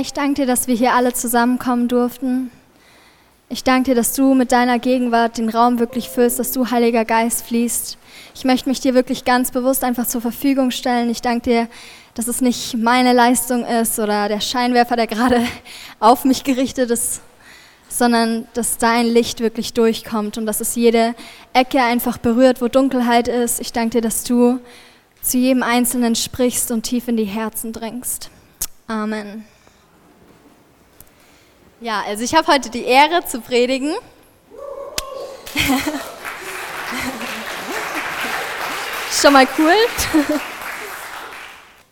Ich danke dir, dass wir hier alle zusammenkommen durften. Ich danke dir, dass du mit deiner Gegenwart den Raum wirklich füllst, dass du, Heiliger Geist, fließt. Ich möchte mich dir wirklich ganz bewusst einfach zur Verfügung stellen. Ich danke dir, dass es nicht meine Leistung ist oder der Scheinwerfer, der gerade auf mich gerichtet ist, sondern dass dein Licht wirklich durchkommt und dass es jede Ecke einfach berührt, wo Dunkelheit ist. Ich danke dir, dass du zu jedem Einzelnen sprichst und tief in die Herzen dringst. Amen. Ja, also ich habe heute die Ehre zu predigen. Schon mal cool.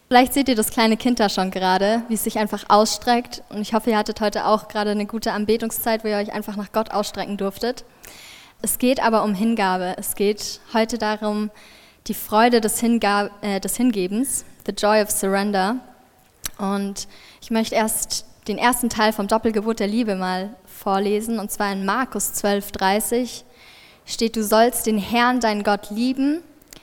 Vielleicht seht ihr das kleine Kind da schon gerade, wie es sich einfach ausstreckt. Und ich hoffe, ihr hattet heute auch gerade eine gute Anbetungszeit, wo ihr euch einfach nach Gott ausstrecken durftet. Es geht aber um Hingabe. Es geht heute darum, die Freude des, Hinga äh, des Hingebens, the joy of surrender. Und ich möchte erst den ersten Teil vom Doppelgebot der Liebe mal vorlesen, und zwar in Markus 12,30 steht, du sollst den Herrn, deinen Gott, lieben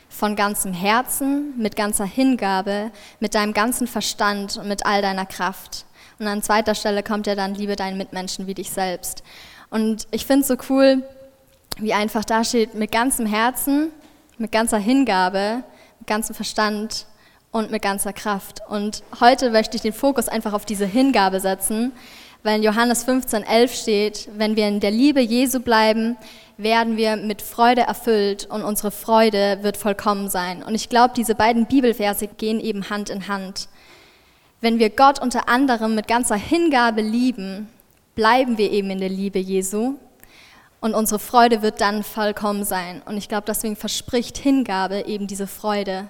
von ganzem Herzen, mit ganzer Hingabe, mit deinem ganzen Verstand und mit all deiner Kraft. Und an zweiter Stelle kommt ja dann, liebe deinen Mitmenschen wie dich selbst. Und ich finde es so cool, wie einfach da steht, mit ganzem Herzen, mit ganzer Hingabe, mit ganzem Verstand und mit ganzer Kraft. Und heute möchte ich den Fokus einfach auf diese Hingabe setzen, weil in Johannes 15, 11 steht, wenn wir in der Liebe Jesu bleiben, werden wir mit Freude erfüllt und unsere Freude wird vollkommen sein. Und ich glaube, diese beiden Bibelverse gehen eben Hand in Hand. Wenn wir Gott unter anderem mit ganzer Hingabe lieben, bleiben wir eben in der Liebe Jesu und unsere Freude wird dann vollkommen sein. Und ich glaube, deswegen verspricht Hingabe eben diese Freude.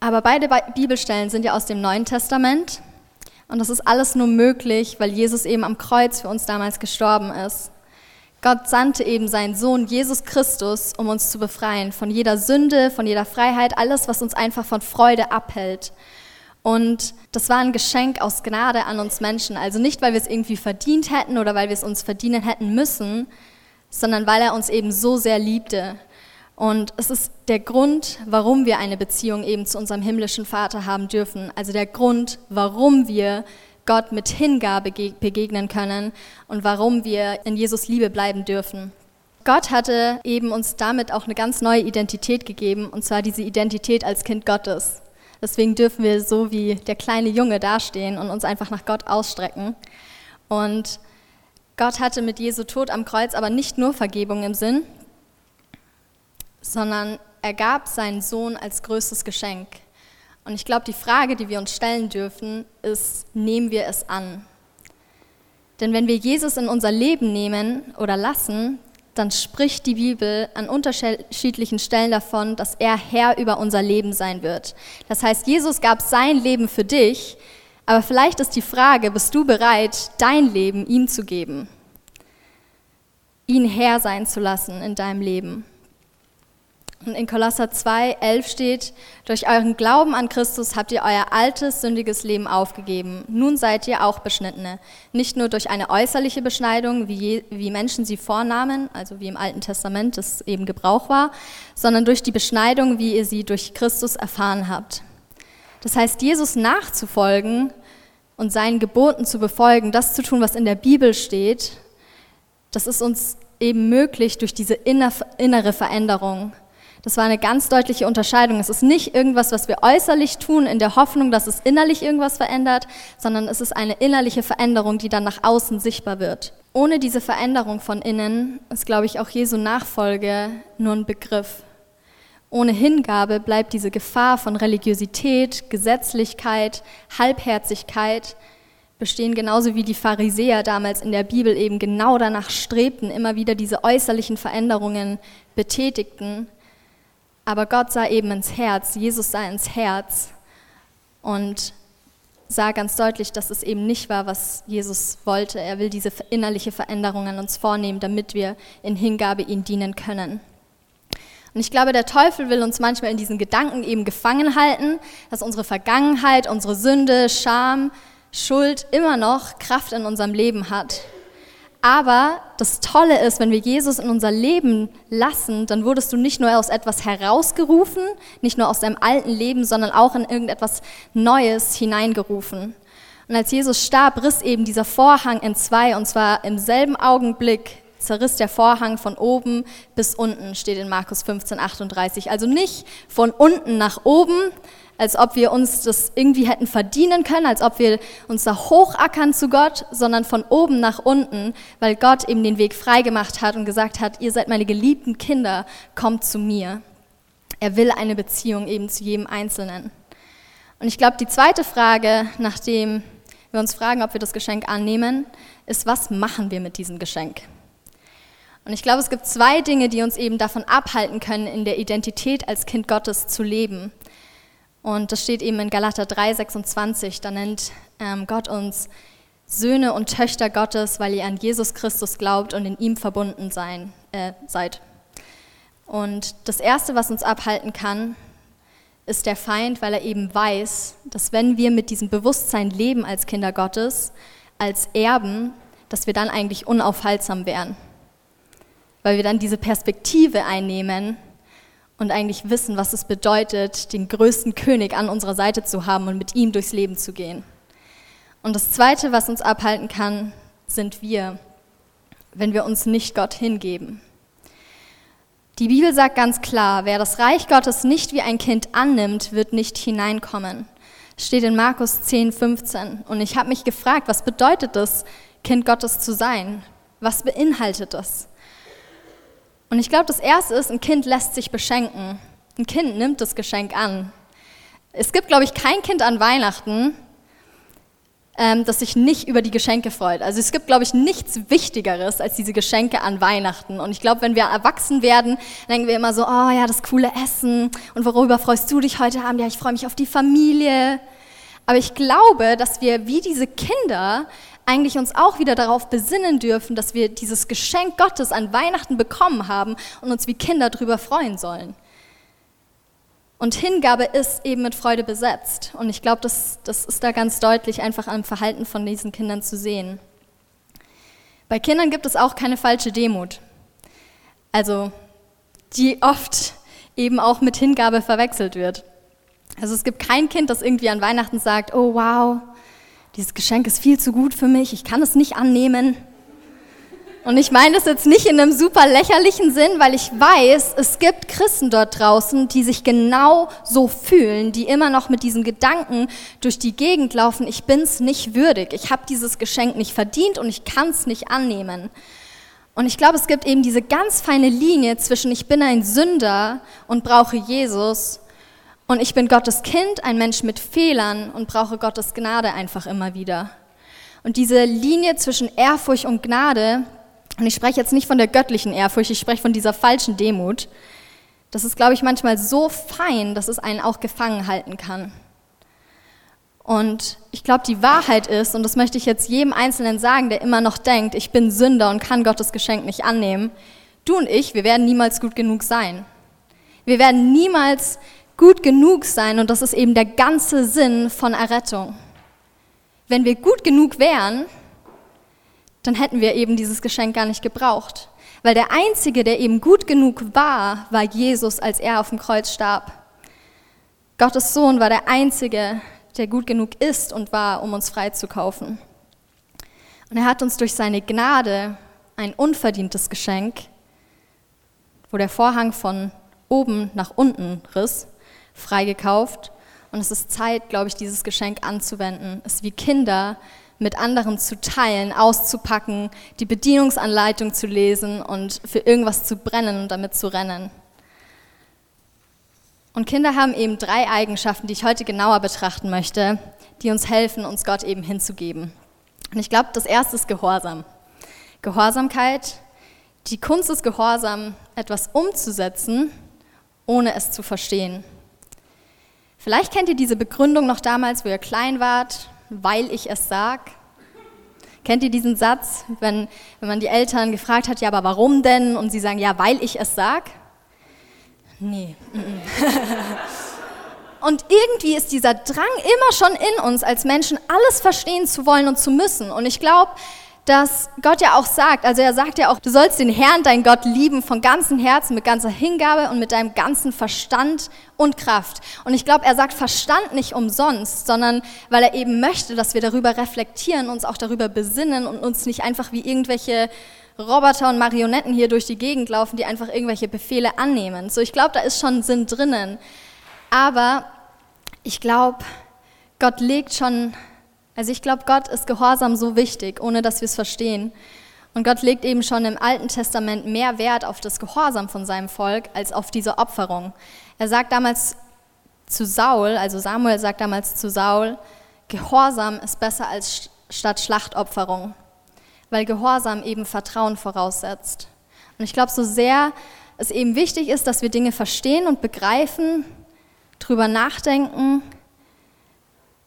Aber beide Bibelstellen sind ja aus dem Neuen Testament. Und das ist alles nur möglich, weil Jesus eben am Kreuz für uns damals gestorben ist. Gott sandte eben seinen Sohn Jesus Christus, um uns zu befreien von jeder Sünde, von jeder Freiheit, alles, was uns einfach von Freude abhält. Und das war ein Geschenk aus Gnade an uns Menschen. Also nicht, weil wir es irgendwie verdient hätten oder weil wir es uns verdienen hätten müssen, sondern weil er uns eben so sehr liebte. Und es ist der Grund, warum wir eine Beziehung eben zu unserem himmlischen Vater haben dürfen. Also der Grund, warum wir Gott mit Hingabe begegnen können und warum wir in Jesus Liebe bleiben dürfen. Gott hatte eben uns damit auch eine ganz neue Identität gegeben, und zwar diese Identität als Kind Gottes. Deswegen dürfen wir so wie der kleine Junge dastehen und uns einfach nach Gott ausstrecken. Und Gott hatte mit Jesu Tod am Kreuz aber nicht nur Vergebung im Sinn, sondern er gab seinen Sohn als größtes Geschenk. Und ich glaube, die Frage, die wir uns stellen dürfen, ist, nehmen wir es an? Denn wenn wir Jesus in unser Leben nehmen oder lassen, dann spricht die Bibel an unterschiedlichen Stellen davon, dass er Herr über unser Leben sein wird. Das heißt, Jesus gab sein Leben für dich, aber vielleicht ist die Frage, bist du bereit, dein Leben ihm zu geben? Ihn Herr sein zu lassen in deinem Leben? Und in Kolosser 2, 11 steht, durch euren Glauben an Christus habt ihr euer altes, sündiges Leben aufgegeben. Nun seid ihr auch Beschnittene. Nicht nur durch eine äußerliche Beschneidung, wie, je, wie Menschen sie vornahmen, also wie im Alten Testament das eben Gebrauch war, sondern durch die Beschneidung, wie ihr sie durch Christus erfahren habt. Das heißt, Jesus nachzufolgen und seinen Geboten zu befolgen, das zu tun, was in der Bibel steht, das ist uns eben möglich durch diese innere Veränderung das war eine ganz deutliche Unterscheidung. Es ist nicht irgendwas, was wir äußerlich tun, in der Hoffnung, dass es innerlich irgendwas verändert, sondern es ist eine innerliche Veränderung, die dann nach außen sichtbar wird. Ohne diese Veränderung von innen ist, glaube ich, auch Jesu Nachfolge nur ein Begriff. Ohne Hingabe bleibt diese Gefahr von Religiosität, Gesetzlichkeit, Halbherzigkeit bestehen, genauso wie die Pharisäer damals in der Bibel eben genau danach strebten, immer wieder diese äußerlichen Veränderungen betätigten aber Gott sah eben ins Herz, Jesus sah ins Herz und sah ganz deutlich, dass es eben nicht war, was Jesus wollte. Er will diese innerliche Veränderung an uns vornehmen, damit wir in Hingabe ihm dienen können. Und ich glaube, der Teufel will uns manchmal in diesen Gedanken eben gefangen halten, dass unsere Vergangenheit, unsere Sünde, Scham, Schuld immer noch Kraft in unserem Leben hat. Aber das Tolle ist, wenn wir Jesus in unser Leben lassen, dann wurdest du nicht nur aus etwas herausgerufen, nicht nur aus deinem alten Leben, sondern auch in irgendetwas Neues hineingerufen. Und als Jesus starb, riss eben dieser Vorhang in zwei, und zwar im selben Augenblick zerriss der Vorhang von oben bis unten, steht in Markus 15, 38. Also nicht von unten nach oben, als ob wir uns das irgendwie hätten verdienen können, als ob wir uns da hochackern zu Gott, sondern von oben nach unten, weil Gott eben den Weg freigemacht hat und gesagt hat, ihr seid meine geliebten Kinder, kommt zu mir. Er will eine Beziehung eben zu jedem Einzelnen. Und ich glaube, die zweite Frage, nachdem wir uns fragen, ob wir das Geschenk annehmen, ist, was machen wir mit diesem Geschenk? Und ich glaube, es gibt zwei Dinge, die uns eben davon abhalten können, in der Identität als Kind Gottes zu leben. Und das steht eben in Galater 3, 26. Da nennt ähm, Gott uns Söhne und Töchter Gottes, weil ihr an Jesus Christus glaubt und in ihm verbunden sein, äh, seid. Und das Erste, was uns abhalten kann, ist der Feind, weil er eben weiß, dass wenn wir mit diesem Bewusstsein leben als Kinder Gottes, als Erben, dass wir dann eigentlich unaufhaltsam wären. Weil wir dann diese Perspektive einnehmen, und eigentlich wissen, was es bedeutet, den größten König an unserer Seite zu haben und mit ihm durchs Leben zu gehen. Und das Zweite, was uns abhalten kann, sind wir, wenn wir uns nicht Gott hingeben. Die Bibel sagt ganz klar, wer das Reich Gottes nicht wie ein Kind annimmt, wird nicht hineinkommen. steht in Markus 10, 15. Und ich habe mich gefragt, was bedeutet es, Kind Gottes zu sein? Was beinhaltet das? Und ich glaube, das Erste ist, ein Kind lässt sich beschenken. Ein Kind nimmt das Geschenk an. Es gibt, glaube ich, kein Kind an Weihnachten, ähm, das sich nicht über die Geschenke freut. Also es gibt, glaube ich, nichts Wichtigeres als diese Geschenke an Weihnachten. Und ich glaube, wenn wir erwachsen werden, denken wir immer so, oh ja, das coole Essen. Und worüber freust du dich heute Abend? Ja, ich freue mich auf die Familie. Aber ich glaube, dass wir wie diese Kinder eigentlich uns auch wieder darauf besinnen dürfen, dass wir dieses Geschenk Gottes an Weihnachten bekommen haben und uns wie Kinder darüber freuen sollen. Und Hingabe ist eben mit Freude besetzt. Und ich glaube, das, das ist da ganz deutlich einfach am Verhalten von diesen Kindern zu sehen. Bei Kindern gibt es auch keine falsche Demut. Also, die oft eben auch mit Hingabe verwechselt wird. Also es gibt kein Kind, das irgendwie an Weihnachten sagt, oh wow, dieses Geschenk ist viel zu gut für mich, ich kann es nicht annehmen. Und ich meine das jetzt nicht in einem super lächerlichen Sinn, weil ich weiß, es gibt Christen dort draußen, die sich genau so fühlen, die immer noch mit diesen Gedanken durch die Gegend laufen, ich bin es nicht würdig, ich habe dieses Geschenk nicht verdient und ich kann es nicht annehmen. Und ich glaube, es gibt eben diese ganz feine Linie zwischen ich bin ein Sünder und brauche Jesus und ich bin Gottes Kind, ein Mensch mit Fehlern und brauche Gottes Gnade einfach immer wieder. Und diese Linie zwischen Ehrfurcht und Gnade, und ich spreche jetzt nicht von der göttlichen Ehrfurcht, ich spreche von dieser falschen Demut, das ist, glaube ich, manchmal so fein, dass es einen auch gefangen halten kann. Und ich glaube, die Wahrheit ist, und das möchte ich jetzt jedem Einzelnen sagen, der immer noch denkt, ich bin Sünder und kann Gottes Geschenk nicht annehmen, du und ich, wir werden niemals gut genug sein. Wir werden niemals gut genug sein und das ist eben der ganze Sinn von Errettung. Wenn wir gut genug wären, dann hätten wir eben dieses Geschenk gar nicht gebraucht. Weil der Einzige, der eben gut genug war, war Jesus, als er auf dem Kreuz starb. Gottes Sohn war der Einzige, der gut genug ist und war, um uns freizukaufen. Und er hat uns durch seine Gnade ein unverdientes Geschenk, wo der Vorhang von oben nach unten riss, freigekauft. Und es ist Zeit, glaube ich, dieses Geschenk anzuwenden, es wie Kinder mit anderen zu teilen, auszupacken, die Bedienungsanleitung zu lesen und für irgendwas zu brennen und damit zu rennen. Und Kinder haben eben drei Eigenschaften, die ich heute genauer betrachten möchte, die uns helfen, uns Gott eben hinzugeben. Und ich glaube, das erste ist Gehorsam. Gehorsamkeit, die Kunst ist Gehorsam, etwas umzusetzen, ohne es zu verstehen. Vielleicht kennt ihr diese Begründung noch damals, wo ihr klein wart, weil ich es sag. Kennt ihr diesen Satz, wenn, wenn man die Eltern gefragt hat, ja, aber warum denn? Und sie sagen, ja, weil ich es sag? Nee. und irgendwie ist dieser Drang immer schon in uns, als Menschen alles verstehen zu wollen und zu müssen. Und ich glaube, dass Gott ja auch sagt, also er sagt ja auch, du sollst den Herrn, dein Gott, lieben von ganzem Herzen, mit ganzer Hingabe und mit deinem ganzen Verstand und Kraft. Und ich glaube, er sagt Verstand nicht umsonst, sondern weil er eben möchte, dass wir darüber reflektieren, uns auch darüber besinnen und uns nicht einfach wie irgendwelche Roboter und Marionetten hier durch die Gegend laufen, die einfach irgendwelche Befehle annehmen. So, ich glaube, da ist schon Sinn drinnen. Aber ich glaube, Gott legt schon also ich glaube, Gott ist Gehorsam so wichtig, ohne dass wir es verstehen. Und Gott legt eben schon im Alten Testament mehr Wert auf das Gehorsam von seinem Volk als auf diese Opferung. Er sagt damals zu Saul, also Samuel sagt damals zu Saul, Gehorsam ist besser als statt Schlachtopferung, weil Gehorsam eben Vertrauen voraussetzt. Und ich glaube, so sehr es eben wichtig ist, dass wir Dinge verstehen und begreifen, drüber nachdenken,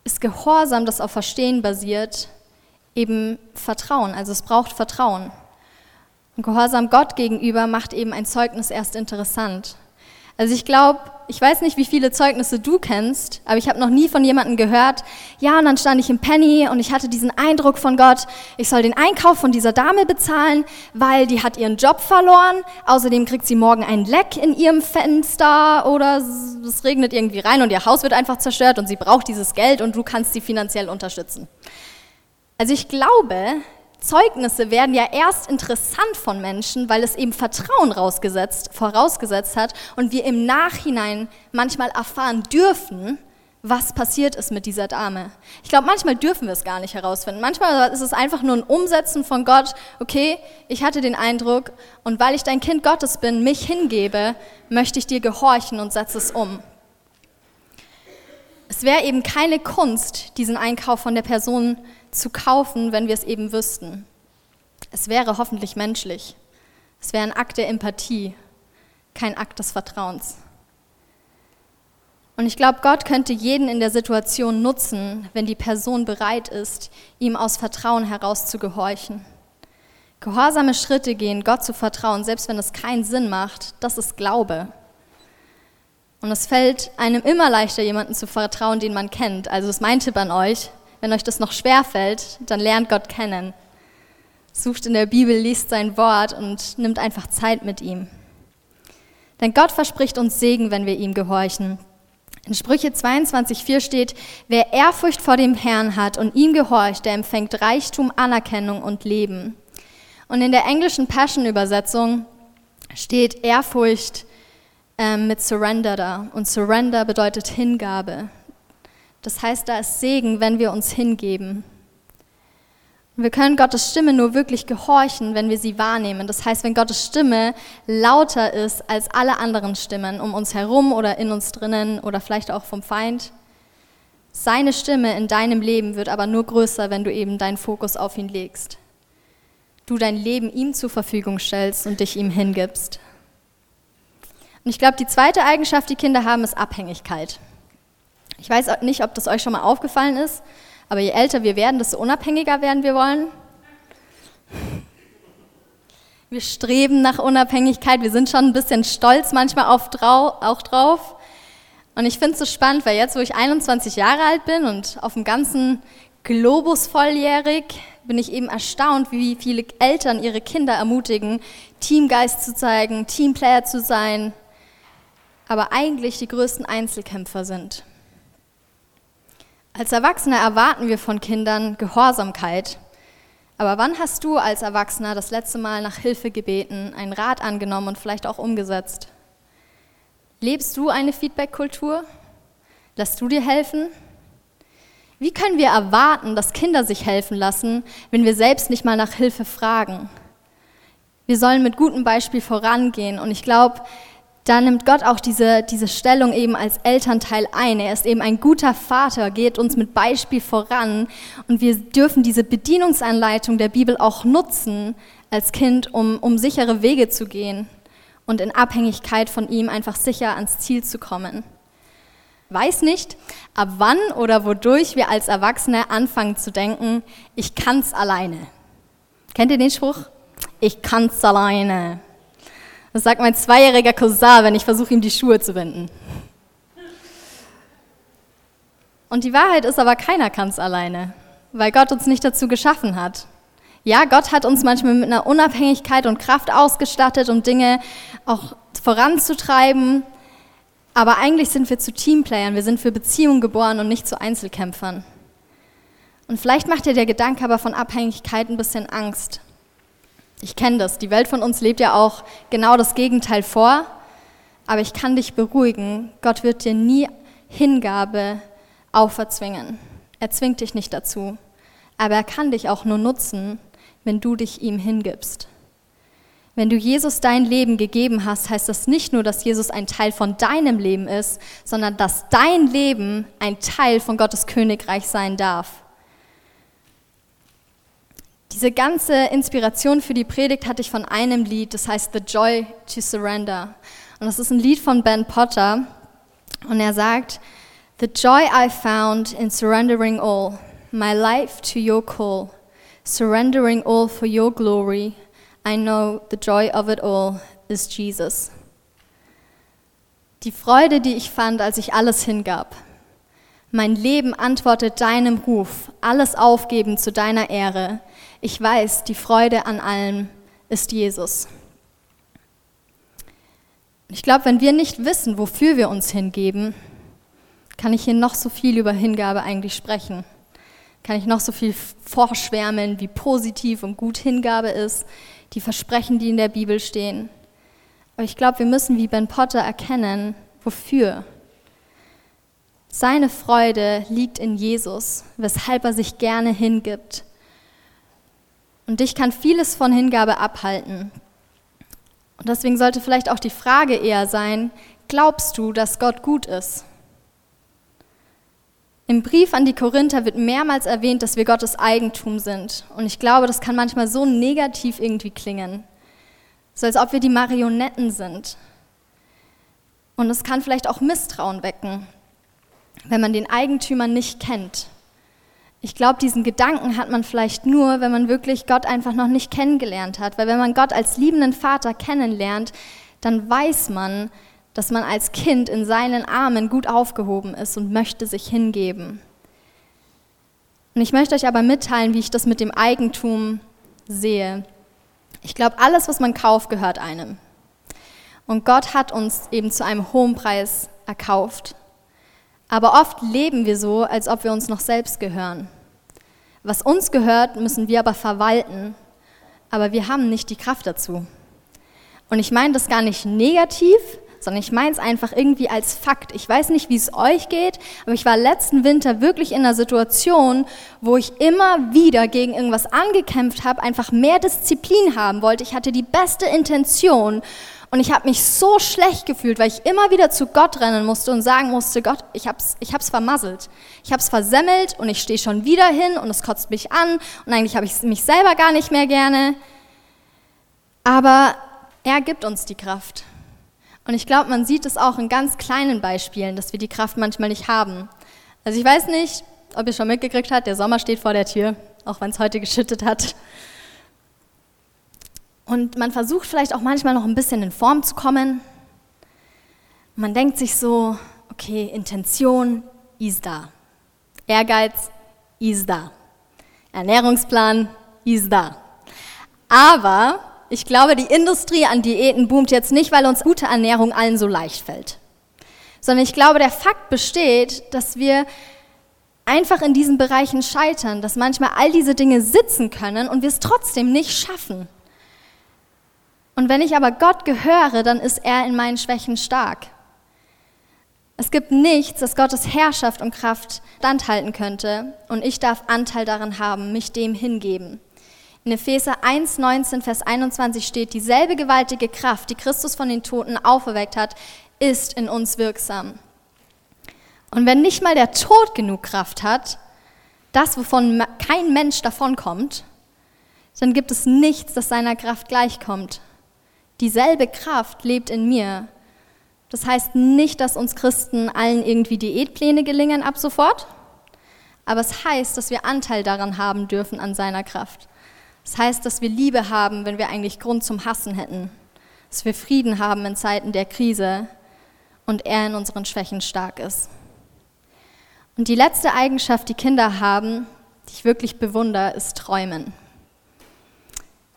ist Gehorsam, das auf Verstehen basiert, eben Vertrauen. Also es braucht Vertrauen. Und Gehorsam Gott gegenüber macht eben ein Zeugnis erst interessant. Also ich glaube, ich weiß nicht, wie viele Zeugnisse du kennst, aber ich habe noch nie von jemandem gehört, ja, und dann stand ich im Penny und ich hatte diesen Eindruck von Gott, ich soll den Einkauf von dieser Dame bezahlen, weil die hat ihren Job verloren, außerdem kriegt sie morgen ein Leck in ihrem Fenster oder es regnet irgendwie rein und ihr Haus wird einfach zerstört und sie braucht dieses Geld und du kannst sie finanziell unterstützen. Also ich glaube, Zeugnisse werden ja erst interessant von Menschen, weil es eben Vertrauen rausgesetzt, vorausgesetzt hat und wir im Nachhinein manchmal erfahren dürfen, was passiert ist mit dieser Dame. Ich glaube, manchmal dürfen wir es gar nicht herausfinden. Manchmal ist es einfach nur ein Umsetzen von Gott, okay, ich hatte den Eindruck und weil ich dein Kind Gottes bin, mich hingebe, möchte ich dir gehorchen und setze es um. Es wäre eben keine Kunst, diesen Einkauf von der Person zu kaufen, wenn wir es eben wüssten. Es wäre hoffentlich menschlich. Es wäre ein Akt der Empathie, kein Akt des Vertrauens. Und ich glaube, Gott könnte jeden in der Situation nutzen, wenn die Person bereit ist, ihm aus Vertrauen heraus zu gehorchen. Gehorsame Schritte gehen, Gott zu vertrauen, selbst wenn es keinen Sinn macht, das ist Glaube. Und es fällt einem immer leichter, jemanden zu vertrauen, den man kennt. Also ist mein Tipp an euch, wenn euch das noch schwer fällt, dann lernt Gott kennen. Sucht in der Bibel, liest sein Wort und nimmt einfach Zeit mit ihm. Denn Gott verspricht uns Segen, wenn wir ihm gehorchen. In Sprüche 22,4 steht, wer Ehrfurcht vor dem Herrn hat und ihm gehorcht, der empfängt Reichtum, Anerkennung und Leben. Und in der englischen Passion-Übersetzung steht Ehrfurcht äh, mit Surrender da. Und Surrender bedeutet Hingabe. Das heißt, da ist Segen, wenn wir uns hingeben. Wir können Gottes Stimme nur wirklich gehorchen, wenn wir sie wahrnehmen. Das heißt, wenn Gottes Stimme lauter ist als alle anderen Stimmen um uns herum oder in uns drinnen oder vielleicht auch vom Feind. Seine Stimme in deinem Leben wird aber nur größer, wenn du eben deinen Fokus auf ihn legst. Du dein Leben ihm zur Verfügung stellst und dich ihm hingibst. Und ich glaube, die zweite Eigenschaft, die Kinder haben, ist Abhängigkeit. Ich weiß nicht, ob das euch schon mal aufgefallen ist, aber je älter wir werden, desto unabhängiger werden wir wollen. Wir streben nach Unabhängigkeit, wir sind schon ein bisschen stolz manchmal auf, auch drauf. Und ich finde es so spannend, weil jetzt, wo ich 21 Jahre alt bin und auf dem ganzen Globus volljährig, bin ich eben erstaunt, wie viele Eltern ihre Kinder ermutigen, Teamgeist zu zeigen, Teamplayer zu sein, aber eigentlich die größten Einzelkämpfer sind. Als Erwachsene erwarten wir von Kindern Gehorsamkeit. Aber wann hast du als Erwachsener das letzte Mal nach Hilfe gebeten, einen Rat angenommen und vielleicht auch umgesetzt? Lebst du eine Feedback-Kultur? Lässt du dir helfen? Wie können wir erwarten, dass Kinder sich helfen lassen, wenn wir selbst nicht mal nach Hilfe fragen? Wir sollen mit gutem Beispiel vorangehen und ich glaube, da nimmt Gott auch diese, diese Stellung eben als Elternteil ein. Er ist eben ein guter Vater, geht uns mit Beispiel voran und wir dürfen diese Bedienungsanleitung der Bibel auch nutzen als Kind, um, um sichere Wege zu gehen und in Abhängigkeit von ihm einfach sicher ans Ziel zu kommen. Weiß nicht, ab wann oder wodurch wir als Erwachsene anfangen zu denken, ich kann's alleine. Kennt ihr den Spruch? Ich kann's alleine. Das sagt mein zweijähriger Cousin, wenn ich versuche, ihm die Schuhe zu binden. Und die Wahrheit ist aber, keiner kann es alleine, weil Gott uns nicht dazu geschaffen hat. Ja, Gott hat uns manchmal mit einer Unabhängigkeit und Kraft ausgestattet, um Dinge auch voranzutreiben. Aber eigentlich sind wir zu Teamplayern, wir sind für Beziehungen geboren und nicht zu Einzelkämpfern. Und vielleicht macht dir der Gedanke aber von Abhängigkeit ein bisschen Angst. Ich kenne das, die Welt von uns lebt ja auch genau das Gegenteil vor. Aber ich kann dich beruhigen, Gott wird dir nie Hingabe auferzwingen. Er zwingt dich nicht dazu. Aber er kann dich auch nur nutzen, wenn du dich ihm hingibst. Wenn du Jesus dein Leben gegeben hast, heißt das nicht nur, dass Jesus ein Teil von deinem Leben ist, sondern dass dein Leben ein Teil von Gottes Königreich sein darf. Diese ganze Inspiration für die Predigt hatte ich von einem Lied, das heißt The Joy to Surrender. Und das ist ein Lied von Ben Potter. Und er sagt, The joy I found in surrendering all, my life to your call surrendering all for your glory, I know the joy of it all is Jesus. Die Freude, die ich fand, als ich alles hingab. Mein Leben antwortet deinem Ruf, alles aufgeben zu deiner Ehre. Ich weiß, die Freude an allem ist Jesus. Ich glaube, wenn wir nicht wissen, wofür wir uns hingeben, kann ich hier noch so viel über Hingabe eigentlich sprechen kann ich noch so viel vorschwärmen, wie positiv und gut Hingabe ist, die Versprechen, die in der Bibel stehen. Aber ich glaube, wir müssen wie Ben Potter erkennen, wofür. Seine Freude liegt in Jesus, weshalb er sich gerne hingibt. Und dich kann vieles von Hingabe abhalten. Und deswegen sollte vielleicht auch die Frage eher sein, glaubst du, dass Gott gut ist? Im Brief an die Korinther wird mehrmals erwähnt, dass wir Gottes Eigentum sind. Und ich glaube, das kann manchmal so negativ irgendwie klingen. So als ob wir die Marionetten sind. Und es kann vielleicht auch Misstrauen wecken, wenn man den Eigentümer nicht kennt. Ich glaube, diesen Gedanken hat man vielleicht nur, wenn man wirklich Gott einfach noch nicht kennengelernt hat. Weil wenn man Gott als liebenden Vater kennenlernt, dann weiß man, dass man als Kind in seinen Armen gut aufgehoben ist und möchte sich hingeben. Und ich möchte euch aber mitteilen, wie ich das mit dem Eigentum sehe. Ich glaube, alles, was man kauft, gehört einem. Und Gott hat uns eben zu einem hohen Preis erkauft. Aber oft leben wir so, als ob wir uns noch selbst gehören. Was uns gehört, müssen wir aber verwalten. Aber wir haben nicht die Kraft dazu. Und ich meine das gar nicht negativ, sondern ich meine es einfach irgendwie als Fakt. Ich weiß nicht, wie es euch geht, aber ich war letzten Winter wirklich in einer Situation, wo ich immer wieder gegen irgendwas angekämpft habe, einfach mehr Disziplin haben wollte. Ich hatte die beste Intention und ich habe mich so schlecht gefühlt, weil ich immer wieder zu Gott rennen musste und sagen musste, Gott, ich hab's, ich hab's vermasselt. Ich hab's versemmelt und ich stehe schon wieder hin und es kotzt mich an und eigentlich habe ich mich selber gar nicht mehr gerne. Aber er gibt uns die Kraft. Und ich glaube, man sieht es auch in ganz kleinen Beispielen, dass wir die Kraft manchmal nicht haben. Also ich weiß nicht, ob ihr schon mitgekriegt habt, der Sommer steht vor der Tür, auch wenn es heute geschüttet hat. Und man versucht vielleicht auch manchmal noch ein bisschen in Form zu kommen. Man denkt sich so, okay, Intention ist da. Ehrgeiz ist da. Ernährungsplan ist da. Aber ich glaube, die Industrie an Diäten boomt jetzt nicht, weil uns gute Ernährung allen so leicht fällt, sondern ich glaube, der Fakt besteht, dass wir einfach in diesen Bereichen scheitern, dass manchmal all diese Dinge sitzen können und wir es trotzdem nicht schaffen. Und wenn ich aber Gott gehöre, dann ist er in meinen Schwächen stark. Es gibt nichts, das Gottes Herrschaft und Kraft standhalten könnte, und ich darf Anteil daran haben, mich dem hingeben. In Epheser 1, 19, Vers 21 steht, dieselbe gewaltige Kraft, die Christus von den Toten auferweckt hat, ist in uns wirksam. Und wenn nicht mal der Tod genug Kraft hat, das, wovon kein Mensch davonkommt, dann gibt es nichts, das seiner Kraft gleichkommt. Dieselbe Kraft lebt in mir. Das heißt nicht, dass uns Christen allen irgendwie Diätpläne gelingen ab sofort, aber es heißt, dass wir Anteil daran haben dürfen an seiner Kraft. Das heißt, dass wir Liebe haben, wenn wir eigentlich Grund zum Hassen hätten. Dass wir Frieden haben in Zeiten der Krise und er in unseren Schwächen stark ist. Und die letzte Eigenschaft, die Kinder haben, die ich wirklich bewundere, ist Träumen.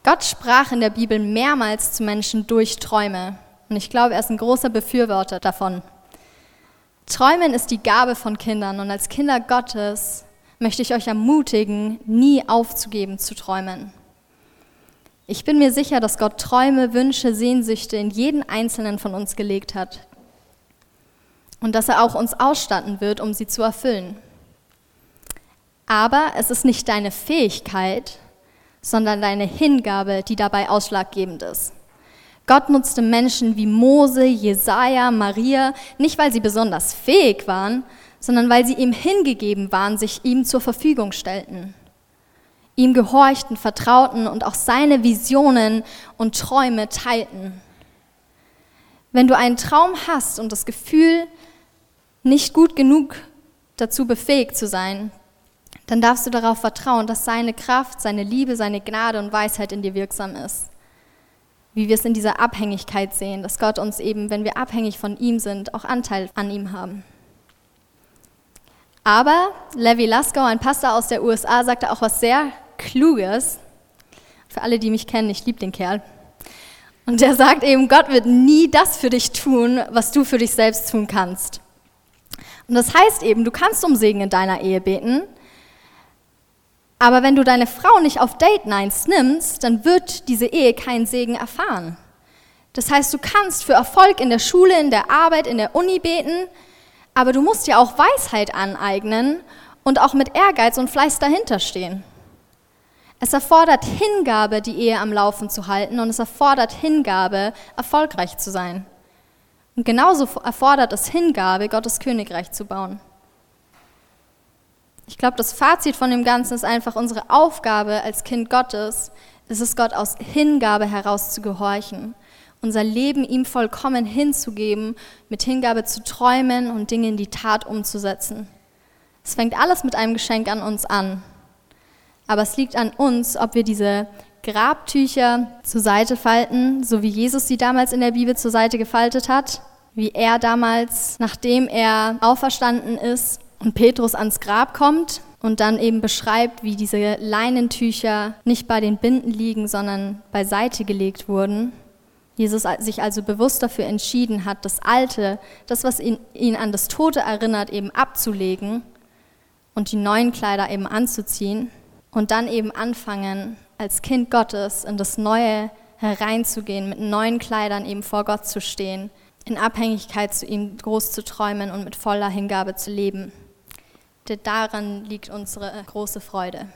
Gott sprach in der Bibel mehrmals zu Menschen durch Träume. Und ich glaube, er ist ein großer Befürworter davon. Träumen ist die Gabe von Kindern und als Kinder Gottes möchte ich euch ermutigen, nie aufzugeben zu träumen. Ich bin mir sicher, dass Gott Träume, Wünsche, Sehnsüchte in jeden einzelnen von uns gelegt hat und dass er auch uns ausstatten wird, um sie zu erfüllen. Aber es ist nicht deine Fähigkeit, sondern deine Hingabe, die dabei ausschlaggebend ist. Gott nutzte Menschen wie Mose, Jesaja, Maria, nicht weil sie besonders fähig waren, sondern weil sie ihm hingegeben waren, sich ihm zur Verfügung stellten. Ihm gehorchten, vertrauten und auch seine Visionen und Träume teilten. Wenn du einen Traum hast und das Gefühl, nicht gut genug dazu befähigt zu sein, dann darfst du darauf vertrauen, dass seine Kraft, seine Liebe, seine Gnade und Weisheit in dir wirksam ist. Wie wir es in dieser Abhängigkeit sehen, dass Gott uns eben, wenn wir abhängig von ihm sind, auch Anteil an ihm haben. Aber Levi Laskau, ein Pastor aus der USA, sagte auch was sehr Kluges. Für alle, die mich kennen, ich liebe den Kerl. Und er sagt eben, Gott wird nie das für dich tun, was du für dich selbst tun kannst. Und das heißt eben, du kannst um Segen in deiner Ehe beten, aber wenn du deine Frau nicht auf Date Nights nimmst, dann wird diese Ehe keinen Segen erfahren. Das heißt, du kannst für Erfolg in der Schule, in der Arbeit, in der Uni beten, aber du musst dir auch Weisheit aneignen und auch mit Ehrgeiz und Fleiß dahinter stehen. Es erfordert Hingabe, die Ehe am Laufen zu halten und es erfordert Hingabe, erfolgreich zu sein. Und genauso erfordert es Hingabe, Gottes Königreich zu bauen. Ich glaube, das Fazit von dem Ganzen ist einfach unsere Aufgabe als Kind Gottes, ist es Gott aus Hingabe heraus zu gehorchen, unser Leben ihm vollkommen hinzugeben, mit Hingabe zu träumen und Dinge in die Tat umzusetzen. Es fängt alles mit einem Geschenk an uns an. Aber es liegt an uns, ob wir diese Grabtücher zur Seite falten, so wie Jesus sie damals in der Bibel zur Seite gefaltet hat, wie er damals, nachdem er auferstanden ist, und Petrus ans Grab kommt und dann eben beschreibt, wie diese Leinentücher nicht bei den Binden liegen, sondern beiseite gelegt wurden. Jesus sich also bewusst dafür entschieden hat, das Alte, das, was ihn, ihn an das Tote erinnert, eben abzulegen und die neuen Kleider eben anzuziehen und dann eben anfangen, als Kind Gottes in das Neue hereinzugehen, mit neuen Kleidern eben vor Gott zu stehen, in Abhängigkeit zu ihm groß zu träumen und mit voller Hingabe zu leben denn daran liegt unsere große Freude.